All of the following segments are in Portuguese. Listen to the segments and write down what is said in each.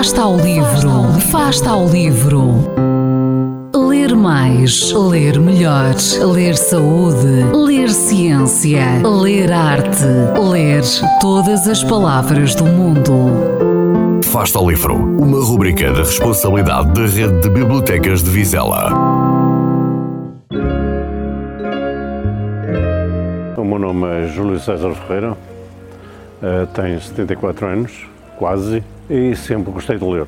Fasta ao livro, Fasta ao livro. Ler mais, ler melhor, ler saúde, ler ciência, ler arte, ler todas as palavras do mundo. Fasta ao livro, uma rubrica da responsabilidade da Rede de Bibliotecas de Vizela. O meu nome é Júlio César Ferreira, eh, tenho 74 anos, quase, e sempre gostei de ler.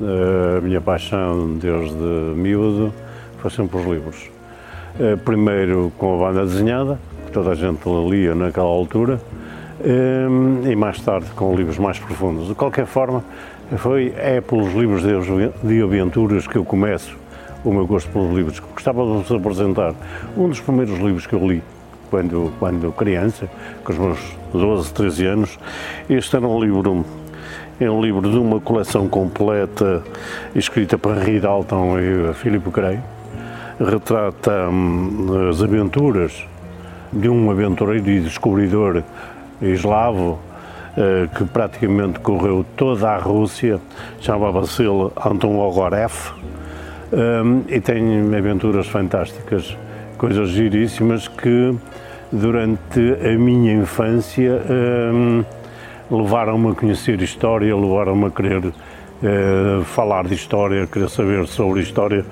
Eh, a minha paixão desde miúdo foi sempre os livros. Eh, primeiro com a banda desenhada, que toda a gente lia naquela altura, e mais tarde com livros mais profundos. De qualquer forma, foi, é pelos livros de aventuras que eu começo o meu gosto pelos livros. Gostava de vos apresentar um dos primeiros livros que eu li quando, quando criança, com os meus 12, 13 anos. Este era um livro, é um livro de uma coleção completa, escrita por Henry Dalton e Philip Gray. Retrata hum, as aventuras de um aventureiro e descobridor eslavo eh, que praticamente correu toda a Rússia, chamava-se Anton Ogorev, um, e tem aventuras fantásticas, coisas giríssimas que durante a minha infância um, levaram-me a conhecer história, levaram-me a querer uh, falar de história, querer saber sobre história,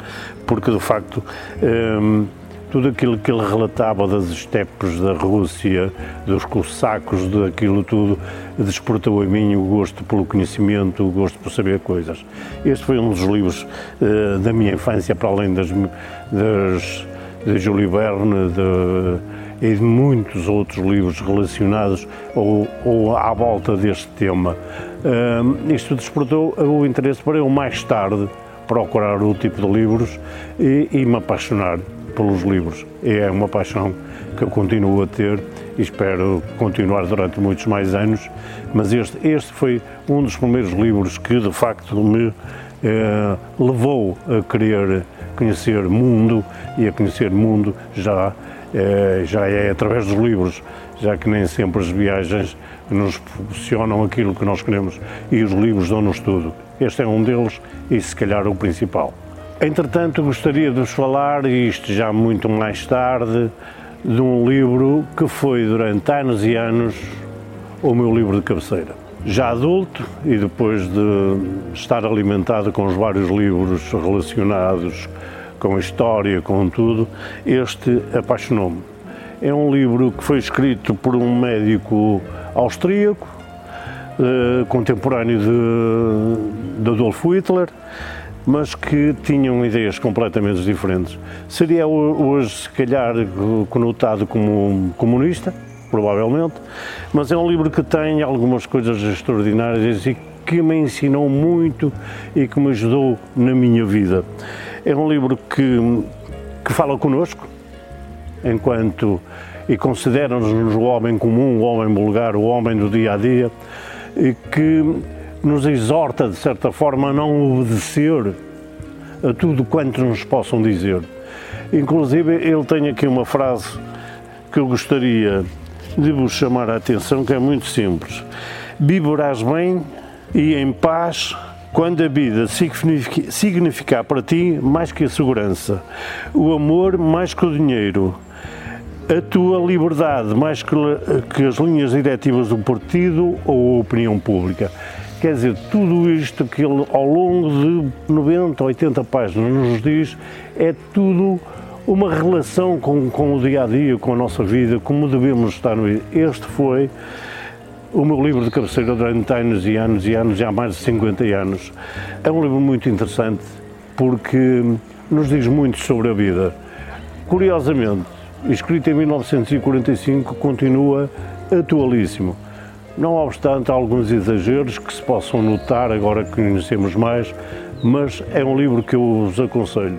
porque de facto um, tudo aquilo que ele relatava das estepes da Rússia, dos cossacos, daquilo tudo, despertou em mim o gosto pelo conhecimento, o gosto por saber coisas. Este foi um dos livros uh, da minha infância, para além das, das de Júlio Verne, de e de muitos outros livros relacionados ou, ou à volta deste tema. Uh, isto despertou o interesse para eu mais tarde procurar o tipo de livros e, e me apaixonar pelos livros. É uma paixão que eu continuo a ter e espero continuar durante muitos mais anos, mas este, este foi um dos primeiros livros que de facto me eh, levou a querer conhecer mundo e a conhecer mundo já já é através dos livros, já que nem sempre as viagens nos proporcionam aquilo que nós queremos e os livros dão-nos tudo. Este é um deles e, se calhar, o principal. Entretanto, gostaria de vos falar, e isto já muito mais tarde, de um livro que foi durante anos e anos o meu livro de cabeceira. Já adulto e depois de estar alimentado com os vários livros relacionados com a história, com tudo, este apaixonou-me. É um livro que foi escrito por um médico austríaco, eh, contemporâneo de, de Adolf Hitler, mas que tinham ideias completamente diferentes. Seria hoje, se calhar, conotado como comunista, provavelmente, mas é um livro que tem algumas coisas extraordinárias e que me ensinou muito e que me ajudou na minha vida. É um livro que, que fala connosco, enquanto e considera-nos o homem comum, o homem vulgar, o homem do dia a dia, e que nos exorta, de certa forma, a não obedecer a tudo quanto nos possam dizer. Inclusive, ele tem aqui uma frase que eu gostaria de vos chamar a atenção, que é muito simples. Viverás bem e em paz quando a vida significar para ti mais que a segurança, o amor mais que o dinheiro, a tua liberdade mais que, as linhas diretivas do partido ou a opinião pública. Quer dizer, tudo isto que ele, ao longo de 90, 80 páginas, nos diz, é tudo uma relação com, com o dia a dia, com a nossa vida, como devemos estar no Este foi o meu livro de cabeceira durante anos e anos e anos, já há mais de 50 anos. É um livro muito interessante porque nos diz muito sobre a vida. Curiosamente, escrito em 1945, continua atualíssimo. Não obstante alguns exageros que se possam notar agora que conhecemos mais, mas é um livro que eu vos aconselho.